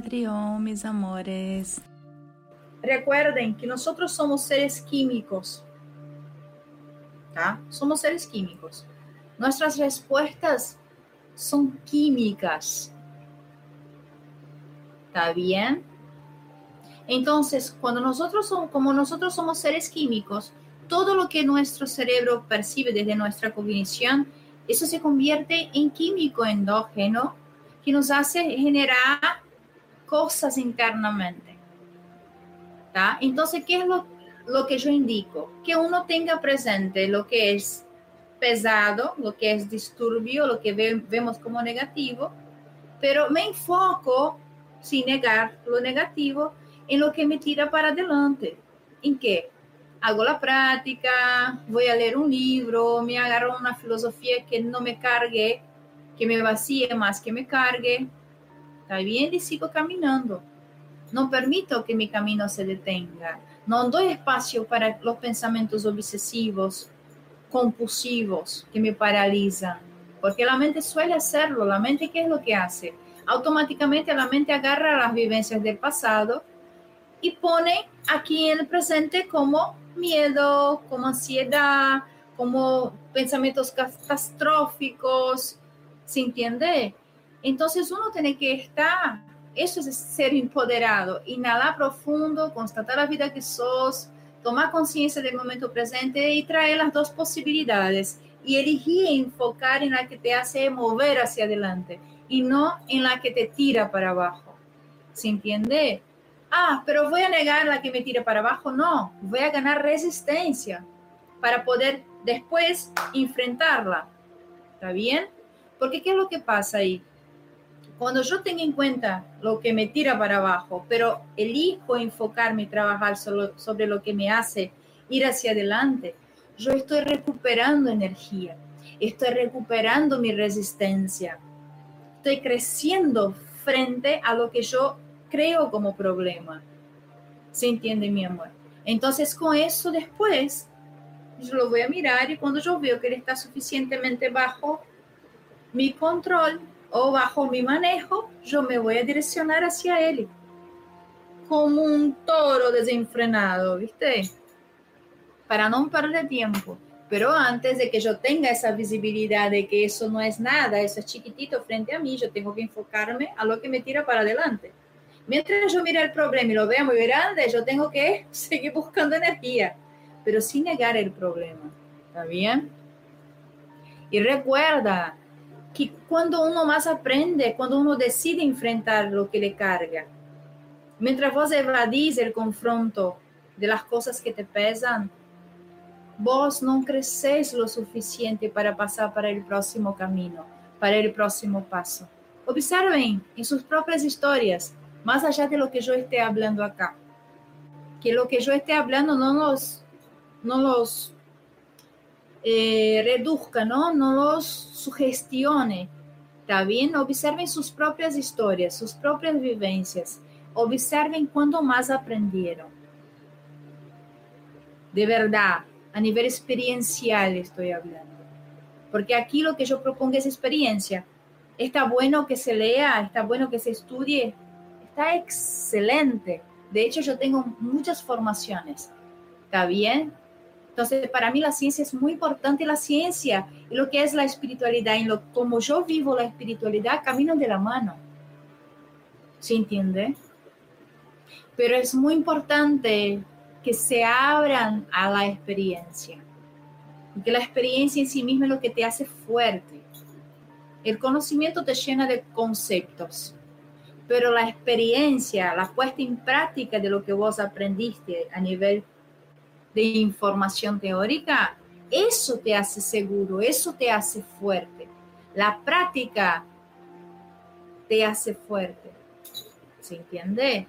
Trión, mis amores. Recuerden que nosotros somos seres químicos. Somos seres químicos. Nuestras respuestas son químicas. ¿Está bien? Entonces, cuando nosotros somos, como nosotros somos seres químicos, todo lo que nuestro cerebro percibe desde nuestra cognición, eso se convierte en químico endógeno que nos hace generar cosas internamente. ¿tá? Entonces, ¿qué es lo, lo que yo indico? Que uno tenga presente lo que es pesado, lo que es disturbio, lo que ve, vemos como negativo, pero me enfoco, sin negar lo negativo, en lo que me tira para adelante. ¿En qué? Hago la práctica, voy a leer un libro, me agarro una filosofía que no me cargue, que me vacíe más que me cargue. Está bien y sigo caminando. No permito que mi camino se detenga. No doy espacio para los pensamientos obsesivos, compulsivos que me paralizan. Porque la mente suele hacerlo. La mente, ¿qué es lo que hace? Automáticamente la mente agarra las vivencias del pasado y pone aquí en el presente como miedo, como ansiedad, como pensamientos catastróficos, ¿se entiende? Entonces uno tiene que estar, eso es ser empoderado, inhalar profundo, constatar la vida que sos, tomar conciencia del momento presente y traer las dos posibilidades y elegir enfocar en la que te hace mover hacia adelante y no en la que te tira para abajo. ¿Se entiende? ah, pero voy a negar la que me tire para abajo. No, voy a ganar resistencia para poder después enfrentarla. ¿Está bien? Porque ¿qué es lo que pasa ahí? Cuando yo tengo en cuenta lo que me tira para abajo, pero elijo enfocarme y trabajar solo sobre lo que me hace ir hacia adelante, yo estoy recuperando energía, estoy recuperando mi resistencia, estoy creciendo frente a lo que yo creo como problema. ¿Se entiende, mi amor? Entonces, con eso después, yo lo voy a mirar y cuando yo veo que él está suficientemente bajo mi control o bajo mi manejo, yo me voy a direccionar hacia él. Como un toro desenfrenado, ¿viste? Para no perder tiempo. Pero antes de que yo tenga esa visibilidad de que eso no es nada, eso es chiquitito frente a mí, yo tengo que enfocarme a lo que me tira para adelante. Mientras yo mire el problema y lo vea muy grande, yo tengo que seguir buscando energía, pero sin negar el problema. ¿Está bien? Y recuerda que cuando uno más aprende, cuando uno decide enfrentar lo que le carga, mientras vos evadís el confronto de las cosas que te pesan, vos no creces lo suficiente para pasar para el próximo camino, para el próximo paso. Observen en sus propias historias más allá de lo que yo esté hablando acá. Que lo que yo esté hablando no los, no los eh, reduzca, ¿no? no los sugestione. ¿Está bien? Observen sus propias historias, sus propias vivencias. Observen cuándo más aprendieron. De verdad, a nivel experiencial estoy hablando. Porque aquí lo que yo propongo es experiencia. Está bueno que se lea, está bueno que se estudie, está excelente. De hecho, yo tengo muchas formaciones. ¿Está bien? Entonces, para mí la ciencia es muy importante. La ciencia y lo que es la espiritualidad, y lo, como yo vivo la espiritualidad, caminan de la mano. ¿Se entiende? Pero es muy importante que se abran a la experiencia. Que la experiencia en sí misma es lo que te hace fuerte. El conocimiento te llena de conceptos pero la experiencia, la puesta en práctica de lo que vos aprendiste a nivel de información teórica, eso te hace seguro, eso te hace fuerte. La práctica te hace fuerte. ¿Se entiende?